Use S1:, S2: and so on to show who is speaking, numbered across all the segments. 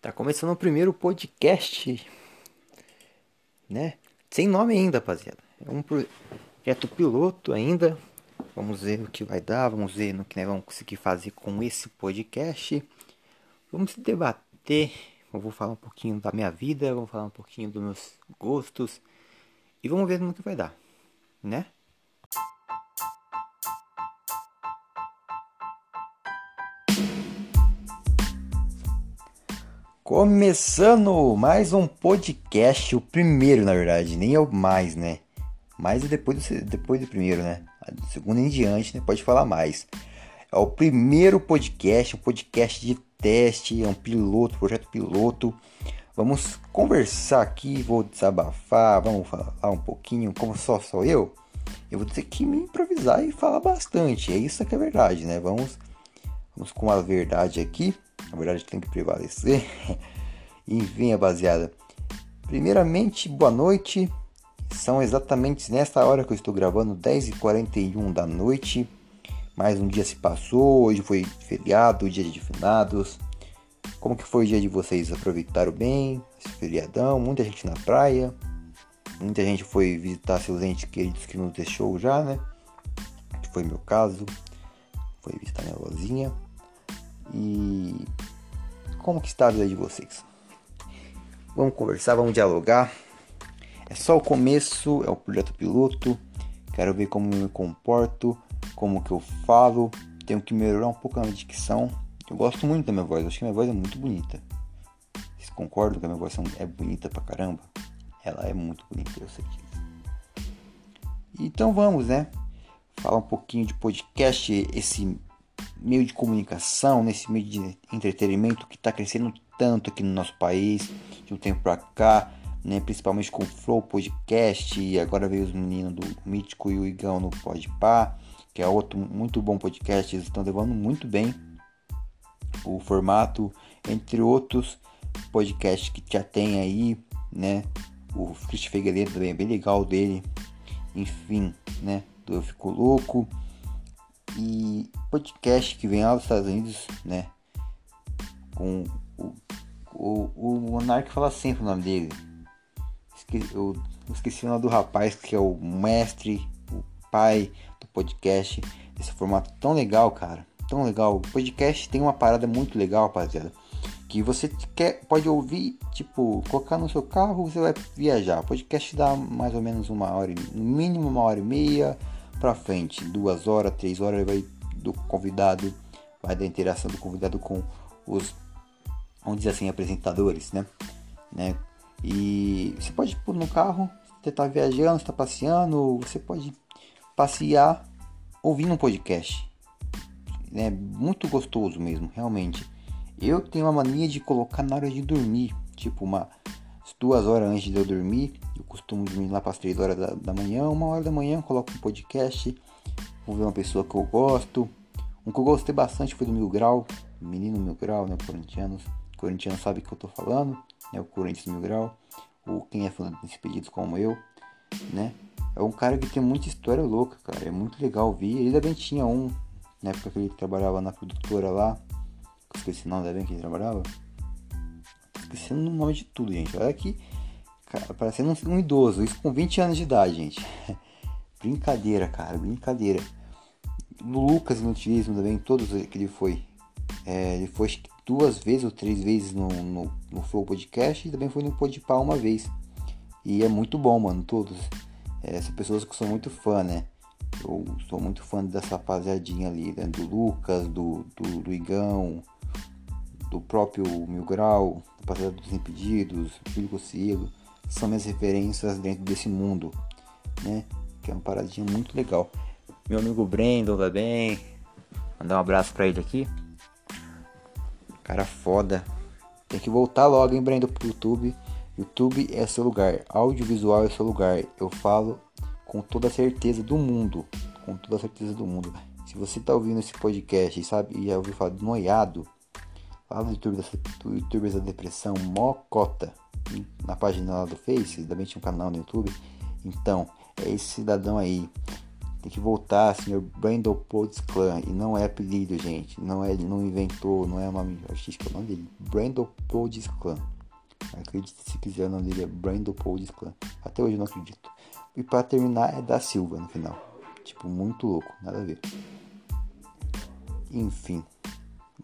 S1: Tá começando o primeiro podcast, né? Sem nome ainda, rapaziada. É um projeto piloto ainda. Vamos ver o que vai dar, vamos ver no que nós vamos conseguir fazer com esse podcast. Vamos debater. Eu vou falar um pouquinho da minha vida, vou falar um pouquinho dos meus gostos e vamos ver no que vai dar, né? Começando mais um podcast, o primeiro na verdade, nem é o mais, né? Mais é depois do, depois do primeiro, né? Do segundo em diante, né? Pode falar mais. É o primeiro podcast, um podcast de teste, é um piloto, projeto piloto. Vamos conversar aqui, vou desabafar, vamos falar um pouquinho, como só sou eu. Eu vou ter que me improvisar e falar bastante. É isso que é verdade, né? Vamos, vamos com a verdade aqui. Na verdade tem que prevalecer. Enfim, rapaziada. Primeiramente, boa noite. São exatamente nesta hora que eu estou gravando, 10h41 da noite. Mais um dia se passou, hoje foi feriado, dia de finados. Como que foi o dia de vocês? Aproveitaram bem esse feriadão? Muita gente na praia. Muita gente foi visitar seus entes queridos que nos deixou já, né? Que foi meu caso. Foi visitar minha vozinha. E como que está a vida de vocês? Vamos conversar, vamos dialogar. É só o começo, é o projeto piloto. Quero ver como eu me comporto, como que eu falo. Tenho que melhorar um pouco a minha dicção. Eu gosto muito da minha voz, acho que minha voz é muito bonita. Vocês concordam que a minha voz é bonita pra caramba? Ela é muito bonita, eu sei disso. Então vamos, né? Falar um pouquinho de podcast, esse meio de comunicação, nesse meio de entretenimento que está crescendo tanto aqui no nosso país, de um tempo para cá, né, principalmente com o Flow Podcast, e agora veio os meninos do Mítico e o Igão no Podpah, que é outro muito bom podcast, eles estão levando muito bem o formato, entre outros podcasts que já tem aí, né, o Christian Figueiredo também é bem legal dele, enfim, né, eu fico louco, e podcast que vem lá dos Estados Unidos, né? Com o, o, o Monark fala sempre o nome dele. Eu, eu esqueci o nome do rapaz que é o mestre, o pai do podcast. Esse formato tão legal, cara. Tão legal. O podcast tem uma parada muito legal, rapaziada. Que você quer, pode ouvir, tipo, colocar no seu carro, você vai viajar. O podcast dá mais ou menos uma hora, no mínimo uma hora e meia para frente, duas horas, três horas, vai do convidado, vai da interação do convidado com os, vamos dizer assim, apresentadores, né? né? E você pode pôr no carro, você está viajando, está passeando, você pode passear ouvindo um podcast. É muito gostoso mesmo, realmente. Eu tenho uma mania de colocar na hora de dormir, tipo uma duas horas antes de eu dormir. Eu costumo dormir lá para as três horas da, da, manhã. Uma hora da manhã coloco um podcast. Vou ver uma pessoa que eu gosto. Um que eu gostei bastante foi do Mil Grau. Menino Mil Grau, né? Corintianos. Corintiano sabe o que eu tô falando. É o Corinthians Mil Grau. Ou quem é fã desses pedidos como eu, né? É um cara que tem muita história louca, cara. É muito legal ouvir. Ele também tinha um, na época que ele trabalhava na produtora lá. Esqueci o nome da bem que ele trabalhava esquecendo o nome de tudo, gente. Olha cara, parecendo um, um idoso, isso com 20 anos de idade, gente. brincadeira, cara, brincadeira. No Lucas no Utilismo também, todos que ele foi. É, ele foi duas vezes ou três vezes no, no, no Flow Podcast e também foi no Podpah uma vez. E é muito bom, mano, todos. É, são pessoas que são muito fã, né? Eu sou muito fã dessa rapaziadinha ali, né? Do Lucas, do, do, do Igão, do próprio Mil Grau, Rapaziada dos Impedidos, Filho Cossigo, são minhas referências dentro desse mundo, né? Que é uma paradinha muito legal. Meu amigo Brandon também, mandar um abraço pra ele aqui. Cara foda. Tem que voltar logo, hein, Brandon, pro YouTube. YouTube é seu lugar, audiovisual é seu lugar. Eu falo com toda a certeza do mundo, com toda a certeza do mundo. Se você tá ouvindo esse podcast e sabe e já ouviu falar do noiado, Lá no YouTube do YouTubers da Depressão Mocota, na página lá do Face, também tinha um canal no YouTube. Então, é esse cidadão aí Tem que voltar, senhor Brandon Podes Clan. E não é apelido, gente. Não é, não inventou, não é nome artístico, é o nome dele. Brandon Podes Clan. Acredite se quiser, o nome dele é Brandon Podes Clan. Até hoje eu não acredito. E para terminar é da Silva no final. Tipo, muito louco, nada a ver. Enfim.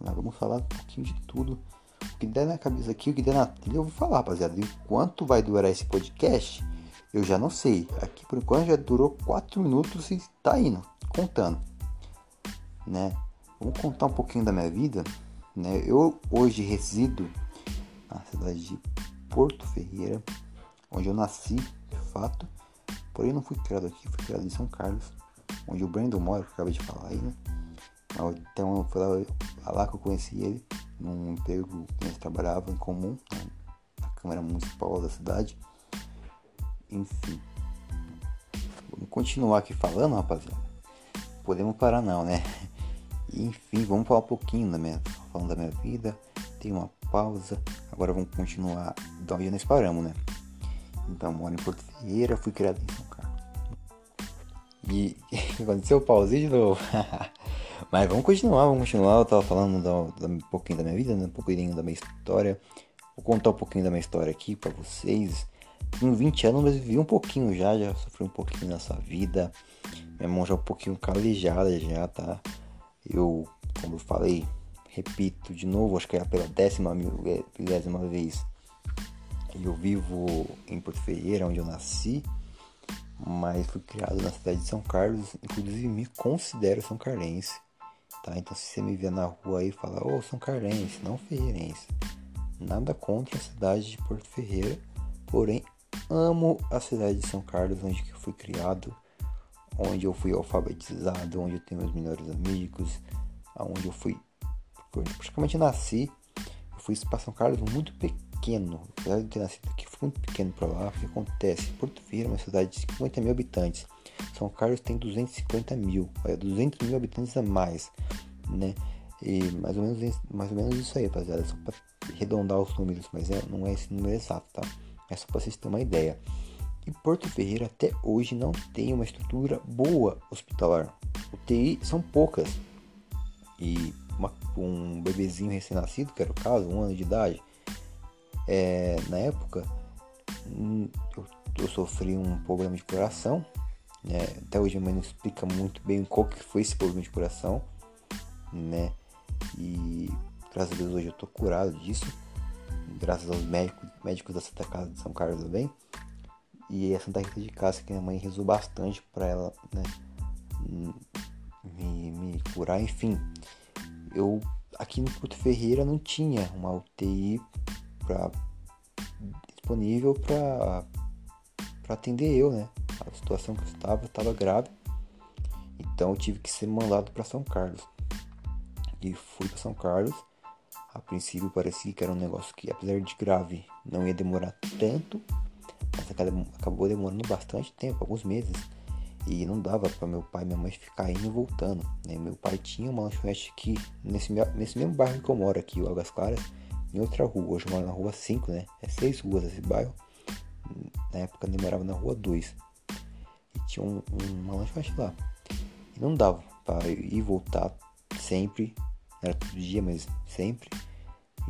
S1: Vamos falar um pouquinho de tudo. O que der na cabeça aqui, o que der na trilha, eu vou falar, rapaziada. E quanto vai durar esse podcast? Eu já não sei. Aqui por enquanto já durou 4 minutos e tá indo, contando. Né? Vamos contar um pouquinho da minha vida. Né? Eu hoje resido na cidade de Porto Ferreira, onde eu nasci, de fato. Porém não fui criado aqui, fui criado em São Carlos, onde o Brandon mora, que eu acabei de falar aí, né? Então foi lá, lá que eu conheci ele, num emprego que nós trabalhávamos em comum, né? na Câmara Municipal da cidade. Enfim. Vamos continuar aqui falando, rapaziada. Podemos parar não, né? Enfim, vamos falar um pouquinho da minha, falando da minha vida. Tem uma pausa. Agora vamos continuar da onde nós paramos, né? Então, moro em Porto Ferreira, fui criado em São Carlos. E aconteceu? Pausei de novo. Mas vamos continuar, vamos continuar. Eu tava falando da, da, um pouquinho da minha vida, né? um pouquinho da minha história. Vou contar um pouquinho da minha história aqui para vocês. Tenho 20 anos, mas vivi um pouquinho já, já sofri um pouquinho nessa vida. Minha mão já é um pouquinho calejada já, tá? Eu, como eu falei, repito de novo, acho que é pela décima milésima vez. Eu vivo em Porto Ferreira, onde eu nasci, mas fui criado na cidade de São Carlos, inclusive me considero São Carlense, tá? Então se você me ver na rua aí e falar, ô oh, São Carlense, não Ferreirense, nada contra a cidade de Porto Ferreira, porém amo a cidade de São Carlos, onde eu fui criado, onde eu fui alfabetizado, onde eu tenho meus melhores amigos, onde eu fui praticamente nasci. Eu fui para São Carlos muito pequeno, apesar de ter nascido aqui, fui muito pequeno para lá. O que acontece? Porto Ferreira é uma cidade de 50 mil habitantes. São Carlos tem 250 mil, olha, 200 mil habitantes a mais, né? E mais ou menos, mais ou menos isso aí, rapaziada. Só para arredondar os números, mas é, não é esse número exato, tá? É só para vocês terem uma ideia. E Porto Ferreira até hoje não tem uma estrutura boa hospitalar. UTI são poucas. E uma, um bebezinho recém-nascido, que era o caso, um ano de idade, é, na época hum, eu, eu, sofri um problema de coração. Né? Até hoje a mãe não explica muito bem qual que foi esse problema de coração. Né? E graças a Deus hoje eu tô curado disso graças aos médicos, médicos da Santa Casa de São Carlos também. E a Santa Rita de Cássia, que minha mãe rezou bastante para ela, né, me, me curar, enfim. Eu aqui no Porto Ferreira não tinha uma UTI pra, disponível para atender eu, né? A situação que eu estava estava grave. Então eu tive que ser mandado para São Carlos. E fui para São Carlos a princípio parecia que era um negócio que, apesar de grave, não ia demorar tanto, mas acabou demorando bastante tempo, alguns meses. E não dava para meu pai e minha mãe ficar indo e voltando. Né? Meu pai tinha uma lanchonete aqui, nesse, nesse mesmo bairro que eu moro aqui, o Águas Claras, em outra rua. Hoje eu moro na rua 5, né? É seis ruas esse bairro. Na época eu morava na rua 2. E tinha um, uma lanchonete lá. E não dava para ir e voltar sempre era todo dia, mas sempre.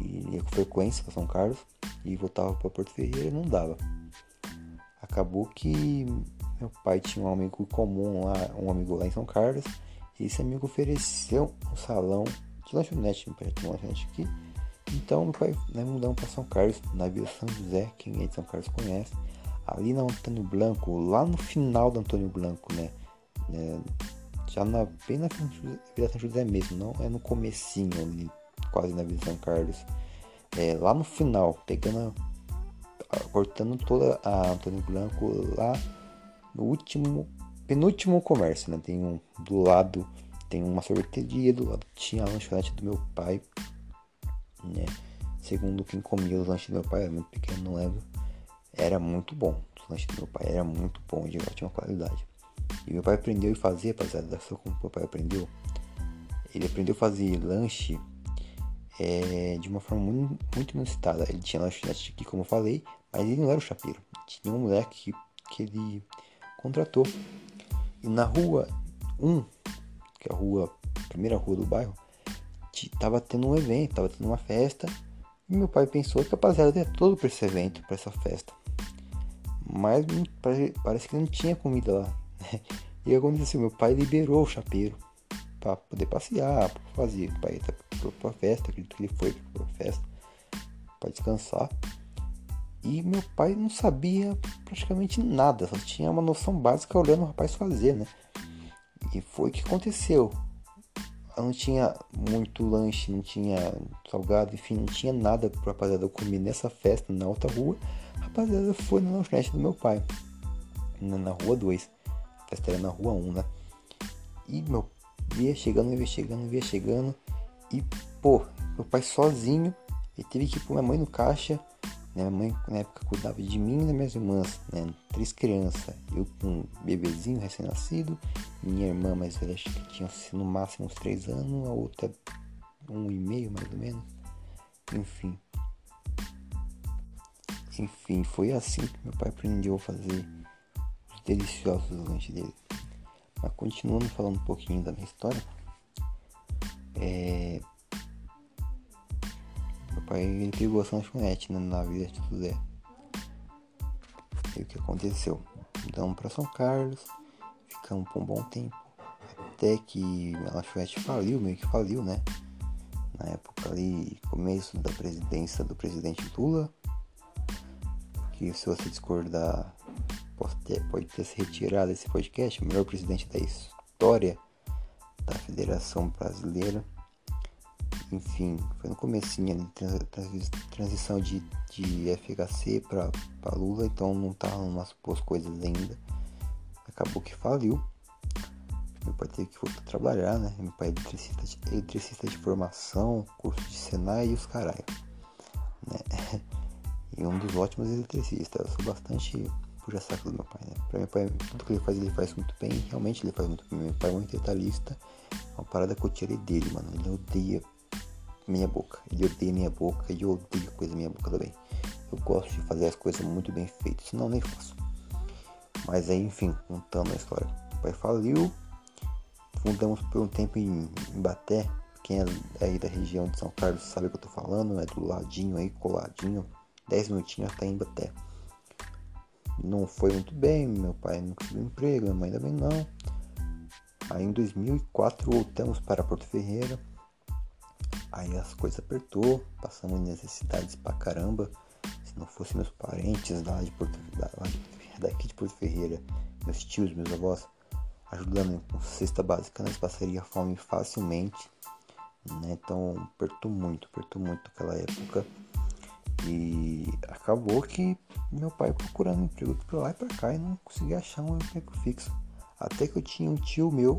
S1: E ia com frequência para São Carlos e voltava para Porto Ferreira e não dava. Acabou que meu pai tinha um amigo comum lá, um amigo lá em São Carlos, e esse amigo ofereceu um salão de lanchonete, pai tinha uma lanchonete aqui. Então meu pai né, mudamos para São Carlos, na Vila São José, quem é de São Carlos conhece, ali na Antônio Blanco, lá no final do Antônio Blanco, né? É, já na, bem na Vila São José mesmo, não é no comecinho ali, quase na Vila São Carlos. É, lá no final, pegando a, cortando toda a Antônio Blanco lá no último, penúltimo comércio, né? Tem um do lado, tem uma sorveteria, do lado tinha a lanchonete do meu pai, né? Segundo quem comia os lanches do meu pai, era muito pequeno, não lembro. Era muito bom. Os lanches do meu pai era muito bom, de ótima qualidade. E meu pai aprendeu a fazer, rapaziada, só como meu pai aprendeu. Ele aprendeu a fazer lanche é, de uma forma muito, muito inusitada. Ele tinha lanchonete aqui, como eu falei, mas ele não era o chapeiro. Tinha um moleque que, que ele contratou. E na rua 1, que é a rua, a primeira rua do bairro, tava tendo um evento, tava tendo uma festa. E meu pai pensou que a rapaziada ia todo para esse evento, para essa festa. Mas parece que não tinha comida lá. Né? E aconteceu, meu pai liberou o chapeiro para poder passear, pra fazer. O pai foi pra festa, acredito que ele foi pra festa para descansar. E meu pai não sabia praticamente nada, só tinha uma noção básica olhando o rapaz fazer, né? E foi o que aconteceu. Não tinha muito lanche, não tinha salgado, enfim, não tinha nada para rapaziada comer nessa festa na outra rua. A rapaziada foi na lanchonete do meu pai, na, rua 2. A festa era na rua 1, um, né? E meu ia chegando, ia chegando, ia chegando. E, pô, meu pai sozinho, ele teve que ir com minha mãe no caixa minha mãe na época cuidava de mim e das minhas irmãs, né? Três crianças. Eu com um bebezinho recém-nascido, minha irmã mais velha acho que tinha no máximo uns três anos, a outra um e meio mais ou menos. Enfim. Enfim, foi assim que meu pai aprendeu a fazer os deliciosos lanches dele. Mas continuando falando um pouquinho da minha história. É, pai ele pegou a lanchonete né, na vida de José. E o que aconteceu? Mudamos para São Carlos, ficamos por um bom tempo. Até que a lanchonete faliu, meio que faliu, né? Na época ali, começo da presidência do presidente Lula. Que se você discordar, pode ter, pode ter se retirado desse podcast, o melhor presidente da história da Federação Brasileira enfim, foi no comecinho ali, transição de, de FHC para Lula, então não estavam umas boas coisas ainda. Acabou que faliu. Meu pai teve que voltar a trabalhar, né? Meu pai é eletricista de, eletricista de formação, curso de Senai e os caralho. Né? E um dos ótimos eletricistas. Eu sou bastante puxa-saco do meu pai, né? Pra meu pai, tudo que ele faz, ele faz muito bem. Realmente ele faz muito bem. Meu pai é muito detalhista. É uma parada que eu tirei dele, mano. Ele odeia minha boca. Ele odeia minha boca e eu odeio coisa minha boca também. Eu gosto de fazer as coisas muito bem feitas, senão nem faço. Mas aí, enfim, contando a história. O pai faliu, fundamos por um tempo em, em Baté. Quem é aí da região de São Carlos sabe o que eu tô falando, é do ladinho aí, coladinho. 10 minutinhos até em Baté. Não foi muito bem, meu pai não conseguiu emprego, minha mãe também não. Aí em 2004 voltamos para Porto Ferreira Aí as coisas apertou, passamos necessidades pra caramba. Se não fossem meus parentes lá de Porto, daqui de Porto Ferreira, meus tios, meus avós, ajudando com cesta básica, nós passaria fome facilmente. Né? Então apertou muito, apertou muito aquela época. E acabou que meu pai procurando emprego pra lá e pra cá e não conseguia achar um emprego fixo. Até que eu tinha um tio meu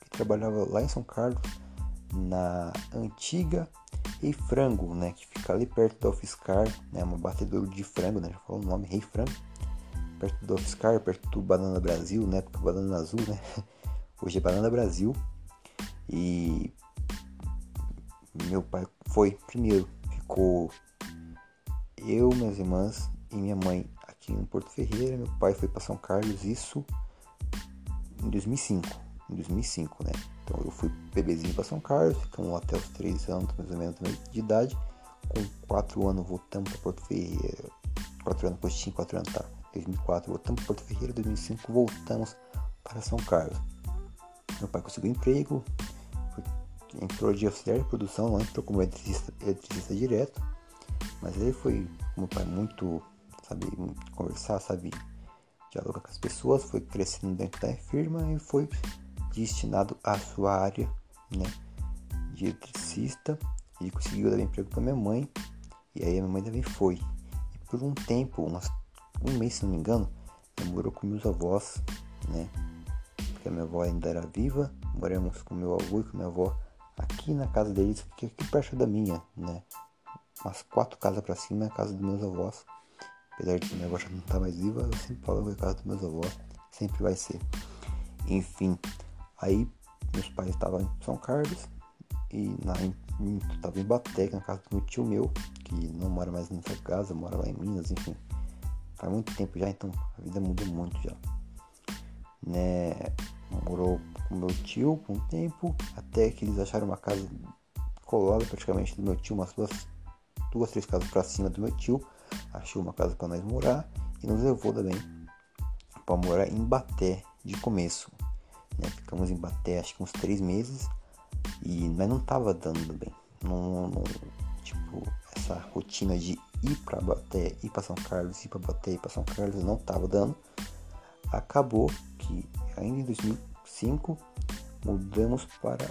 S1: que trabalhava lá em São Carlos na antiga Rei Frango, né, que fica ali perto do Ofiscar, né, uma batedora de frango, né, já falou o nome, Rei Frango, perto do Ofiscar, perto do Banana Brasil, né, porque Banana Azul, né, hoje é Banana Brasil, e meu pai foi primeiro, ficou eu, minhas irmãs e minha mãe aqui em Porto Ferreira, meu pai foi para São Carlos, isso em 2005, em 2005, né, então eu fui bebezinho para São Carlos, ficamos até os 3 anos mais ou menos de idade. Com 4 anos voltamos para Porto Ferreira. 4 anos, depois tinha 4 anos, tá? 2004 voltamos para Porto Ferreira, 2005 voltamos para São Carlos. Meu pai conseguiu emprego, entrou de auxiliar de produção, não entrou como eletricista, eletricista direto, mas ele foi, meu pai, muito, sabe, conversar, sabe, dialogar com as pessoas, foi crescendo dentro da firma e foi destinado à sua área né, de eletricista. Ele conseguiu dar emprego para minha mãe e aí a minha mãe também foi. E por um tempo, umas, um mês se não me engano, eu morou com meus avós, né? Porque a minha avó ainda era viva, moramos com meu avô e com minha avó aqui na casa deles, que é aqui perto da minha, né? Umas quatro casas para cima é a casa dos meus avós. Apesar de que minha avó já não tá mais viva, eu sempre falo que é a casa dos meus avós, sempre vai ser. Enfim, Aí meus pais estavam em São Carlos e na, estava em Baté, na casa do meu tio meu, que não mora mais nessa casa, mora lá em Minas, enfim. Faz muito tempo já, então a vida mudou muito já. né? Morou com meu tio por um tempo, até que eles acharam uma casa colada praticamente do meu tio, umas duas, duas três casas para cima do meu tio. Achou uma casa para nós morar e nos levou também para morar em Baté de começo. Né? Ficamos em Baté acho que uns três meses e mas não tava dando bem. Não, não, tipo, essa rotina de ir para Baté, ir para São Carlos, ir para Baté, ir para São Carlos não tava dando. Acabou que ainda em 2005 mudamos para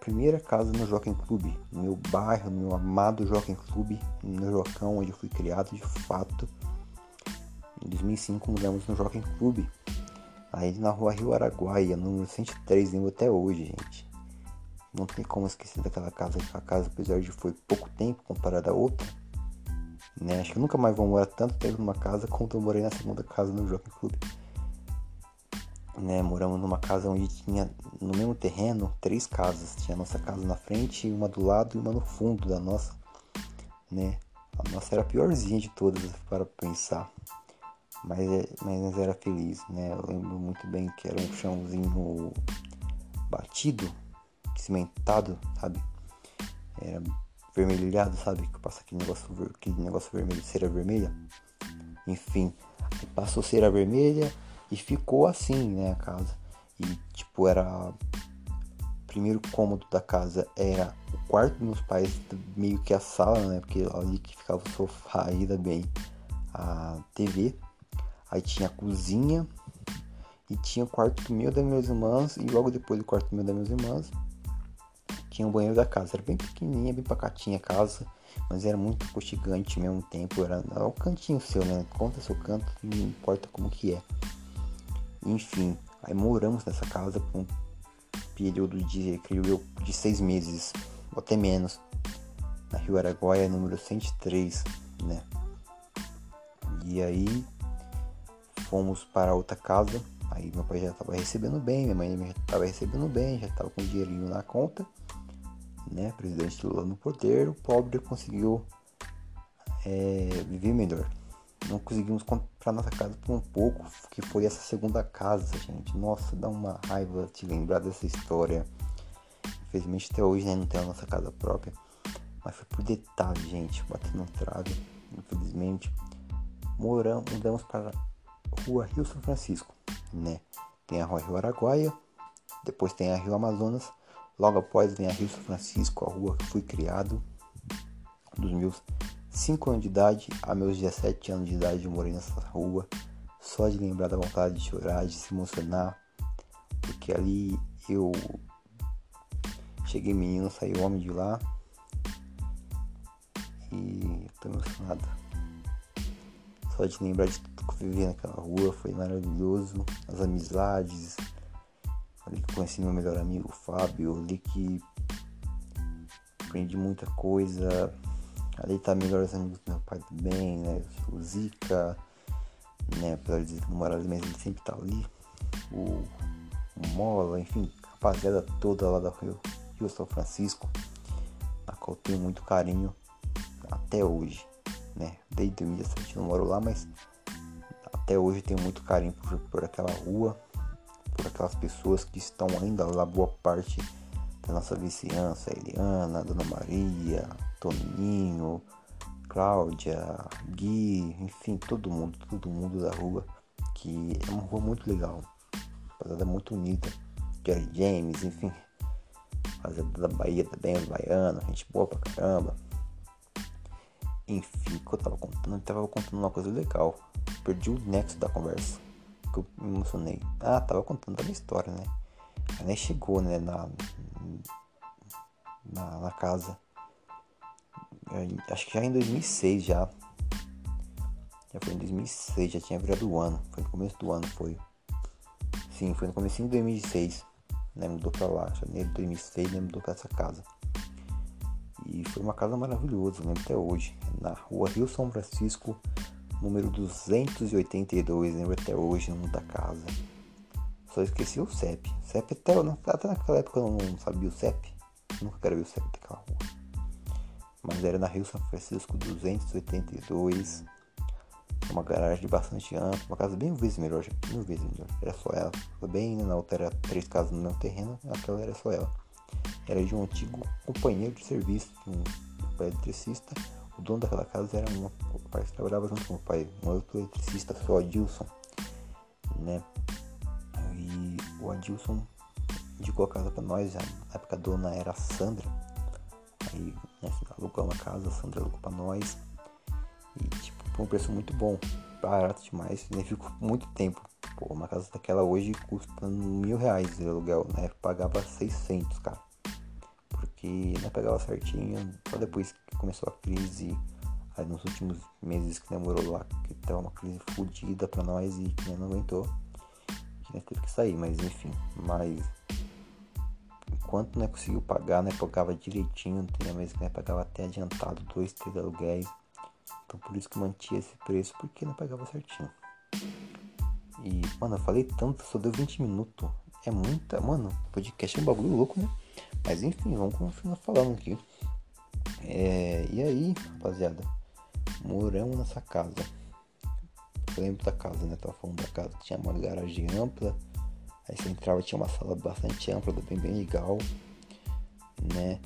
S1: primeira casa no Jockey Club, no meu bairro, no meu amado Jockey Club, no Jocão onde eu fui criado de fato. Em 2005 mudamos no Jockey Club, aí na rua Rio Araguaia, número 103, lembro até hoje, gente. Não tem como esquecer daquela casa, aquela casa, apesar de foi pouco tempo comparada a outra. Né? Acho que nunca mais vou morar tanto tempo numa casa quanto eu morei na segunda casa no Jockey Club. Né? Moramos numa casa onde tinha no mesmo terreno três casas. Tinha a nossa casa na frente, uma do lado e uma no fundo da nossa. Né? A nossa era a piorzinha de todas para pensar. Mas, é, mas era feliz, né? Eu lembro muito bem que era um chãozinho batido cimentado, sabe? Era vermelhado, sabe? Que passa aquele negócio, aquele negócio vermelho, cera vermelha. Enfim, passou cera vermelha e ficou assim, né, a casa. E tipo, era. O primeiro cômodo da casa era o quarto dos meus pais, meio que a sala, né? Porque ali que ficava o sofá, ainda bem a TV. Aí tinha a cozinha e tinha o quarto meu das minhas irmãs e logo depois o quarto meu das minhas irmãs tinha o banheiro da casa. Era bem pequenininha, bem pacatinha a casa, mas era muito aconchegante ao mesmo tempo. Era, era o cantinho seu, né? Conta seu canto, não importa como que é. Enfim, aí moramos nessa casa por um período de, creio eu, de seis meses, ou até menos. Na Rio Araguaia, número 103, né? E aí fomos para outra casa. Aí meu pai já estava recebendo bem, minha mãe já estava recebendo bem, já estava com dinheirinho na conta né, presidente Lula no poder, o pobre conseguiu é, viver melhor. Não conseguimos comprar nossa casa por um pouco, que foi essa segunda casa, gente. Nossa, dá uma raiva te lembrar dessa história. Infelizmente até hoje né, não tem a nossa casa própria. Mas foi por detalhe, gente. Batendo trave, infelizmente. Moramos, mudamos para a rua Rio São Francisco, né? Tem a rua Rio Araguaia, depois tem a Rio Amazonas Logo após vem a Rio São Francisco, a rua que fui criado. Dos meus 5 anos de idade a meus 17 anos de idade eu morei nessa rua. Só de lembrar da vontade de chorar, de se emocionar. Porque ali eu cheguei menino, saí homem de lá. E tô emocionado. Só de lembrar de tudo que eu vivi naquela rua foi maravilhoso. As amizades, ali que conheci meu melhor amigo Fábio, ali que aprendi muita coisa, ali tá melhores amigos do meu pai também, né? O Zica, né? Apesar de não mora ali, mas ele sempre tá ali. O, o Mola, enfim, rapaziada toda lá da Rio, Rio São Francisco, a qual tenho muito carinho até hoje, né? Desde 2017 não moro lá, mas até hoje tenho muito carinho por, por aquela rua por aquelas pessoas que estão ainda lá, boa parte da nossa vizinhança, Eliana, Dona Maria, Toninho, Cláudia, Gui, enfim, todo mundo, todo mundo da rua, que é uma rua muito legal, rapaziada muito unida, Jerry James, enfim, rapaziada da Bahia também, os baianos, gente boa pra caramba. Enfim, que eu tava contando, eu tava contando uma coisa legal, perdi o nexo da conversa que eu me emocionei. Ah, tava contando a minha história, né? Aí chegou, né, na, na, na casa. Eu, acho que já em 2006 já. Já foi em 2006, já tinha virado o ano. Foi no começo do ano, foi. Sim, foi no começo de 2006. Né, mudou pra lá. Janeiro de 2006, né, mudou pra essa casa. E foi uma casa maravilhosa, lembro até hoje. Na rua Rio São Francisco, número 282, lembro até hoje, no da casa. Só esqueci o CEP. CEP até, até naquela época eu não sabia o CEP. Nunca quero ver o CEP daquela rua. Mas era na Rio São Francisco 282. uma garagem bastante ampla, uma casa bem vezes melhor, mil vezes melhor. Era só ela. Bem, na outra era três casas no meu terreno, aquela era só ela. Era de um antigo companheiro de serviço, de um eletricista. O dono daquela casa era um, pai trabalhava junto com o pai, um outro eletricista, o Adilson, né? E o Adilson indicou a casa para nós, na época a dona era a Sandra. Aí né, alugou uma casa, a Sandra alugou para nós. E tipo, por um preço muito bom, barato demais, nem ficou muito tempo. Pô, uma casa daquela hoje custa mil reais de aluguel, né? Pagava 600, cara. Porque não pegava certinho, só depois que começou a crise, aí nos últimos meses que demorou lá, que tava uma crise fodida pra nós e que não aguentou, que teve que sair, mas enfim, mas enquanto né, conseguiu pagar, né, pagava direitinho, tinha vezes que né, pagava até adiantado, dois, três aluguéis, então por isso que mantinha esse preço, porque não pagava certinho. E, mano, eu falei tanto, só deu 20 minutos. É muita. Mano, podcast é um bagulho louco, né? Mas enfim, vamos continuar falando aqui. É, e aí, rapaziada, moramos nessa casa. Eu lembro da casa, né? Tava falando da casa. Tinha uma garagem ampla. Aí você entrava, tinha uma sala bastante ampla, bem, bem legal, né?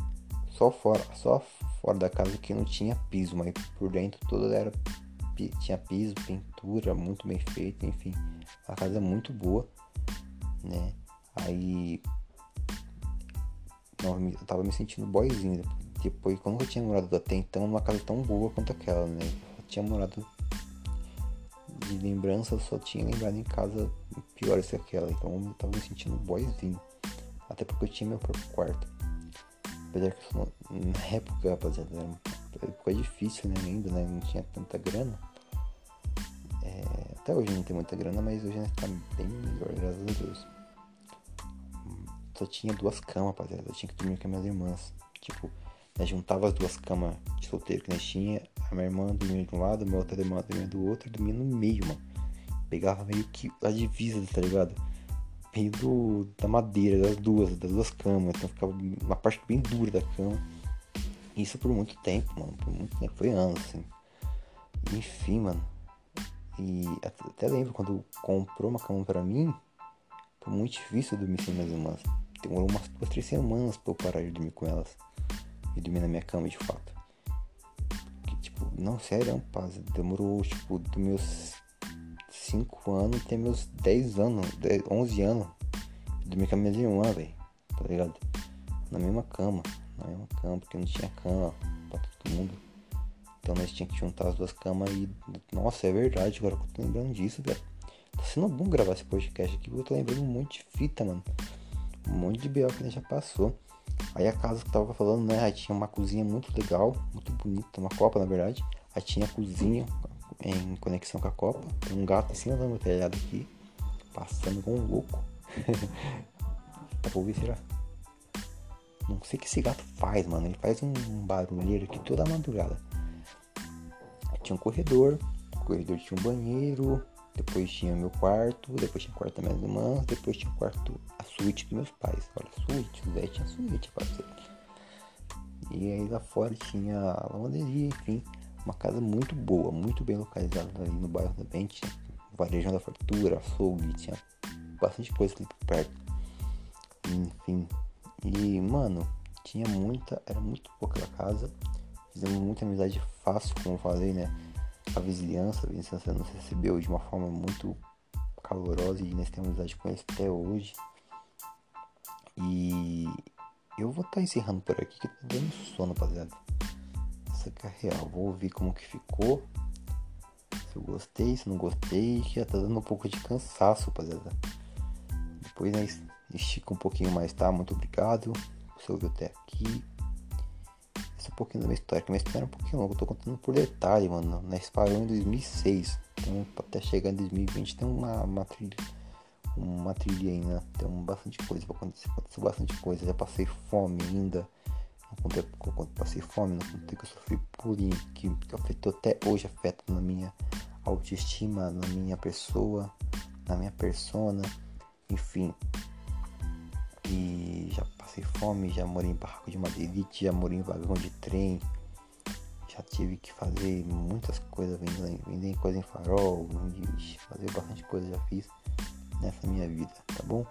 S1: Só fora, só fora da casa que não tinha piso, mas por dentro toda era tinha piso, pintura, muito bem feita, enfim, a casa é muito boa, né? Aí não, eu tava me sentindo boyzinho depois quando eu tinha morado até então numa casa tão boa quanto aquela, né? Eu tinha morado de lembrança, eu só tinha lembrado em casa piores que aquela, então eu tava me sentindo boyzinho. Até porque eu tinha meu próprio quarto. Apesar que na época, rapaziada, era uma época difícil, né? Ainda, né? Não tinha tanta grana. É, até hoje não tem muita grana, mas hoje né, tá bem melhor, graças a Deus. Só tinha duas camas, rapaziada. Eu tinha que dormir com as minhas irmãs. Tipo, nós juntava as duas camas de solteiro que nós tinha. A minha irmã dormia de um lado, a minha outra irmã dormia do outro, dormia no meio, mano. Pegava meio que a divisa, tá ligado? meio do, da madeira, das duas, das duas camas. Então ficava uma parte bem dura da cama. Isso por muito tempo, mano. Por muito tempo. Foi anos, assim. Enfim, mano. E até lembro quando comprou uma cama pra mim. Foi muito difícil dormir sem minhas irmãs. Demorou umas duas, três semanas pra eu parar de dormir com elas. E dormir na minha cama de fato. Que, tipo, não, sério, paz. Demorou, tipo, dos meus 5 anos até meus 10 anos, 10, 11 anos. Dormi com a minha irmã, velho. Tá ligado? Na mesma cama. Na mesma cama, porque não tinha cama pra todo mundo. Então nós tínhamos que juntar as duas camas e. Nossa, é verdade, agora que eu tô lembrando disso, velho. Tá sendo bom gravar esse podcast aqui, porque eu tô lembrando um monte de fita, mano. Um monte de B.O. que a gente já passou. Aí a casa que tava falando, né? Aí tinha uma cozinha muito legal, muito bonita, uma copa na verdade. Aí tinha a cozinha, em conexão com a Copa. Tem um gato em cima do meu telhado aqui, passando com um louco. Dá pra ouvir, será? Não sei o que esse gato faz, mano. Ele faz um barulheiro aqui toda madrugada. Tinha um corredor, o corredor tinha um banheiro, depois tinha meu quarto, depois tinha o quarto das minhas irmãs, depois tinha o quarto, a suíte dos meus pais. Olha, suíte, o Zé tinha suíte, parceiro. E aí lá fora tinha a lavanderia, enfim. Uma casa muito boa, muito bem localizada ali no bairro também. Tinha varejão da fartura, açougue, tinha bastante coisa ali por perto. Enfim. E, mano, tinha muita, era muito pouca casa. Fizemos muita amizade fácil, como eu falei, né? A vizinhança, a vizinhança nos recebeu de uma forma muito calorosa e nós temos amizade com eles até hoje. E eu vou estar tá encerrando por aqui que tá dando sono, rapaziada essa que é real. Vou ouvir como que ficou. Se eu gostei, se não gostei. Já tá dando um pouco de cansaço, rapaziada. Depois né, estica um pouquinho mais, tá? Muito obrigado. Você ouviu até aqui. Um pouquinho da minha história. Que minha história é um pouquinho longa. Eu tô contando por detalhe, mano. Nós parou em 2006. Então, até chegar em 2020 tem uma, uma trilha. Uma trilha aí, né? Tem bastante coisa pra acontecer. Aconteceu bastante coisa. Já passei fome ainda quando eu passei fome, não contei que eu sofri bullying, que, que afetou até hoje, afeta na minha autoestima, na minha pessoa, na minha persona, enfim. E passei fome, já morei em barraco de madeirite, já morei em vagão de trem, já tive que fazer muitas coisas, vender, vender coisa em farol, fazer bastante coisa já fiz nessa minha vida, tá bom?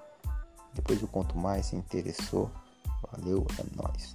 S1: Depois eu conto mais, se interessou. Valeu, é nóis.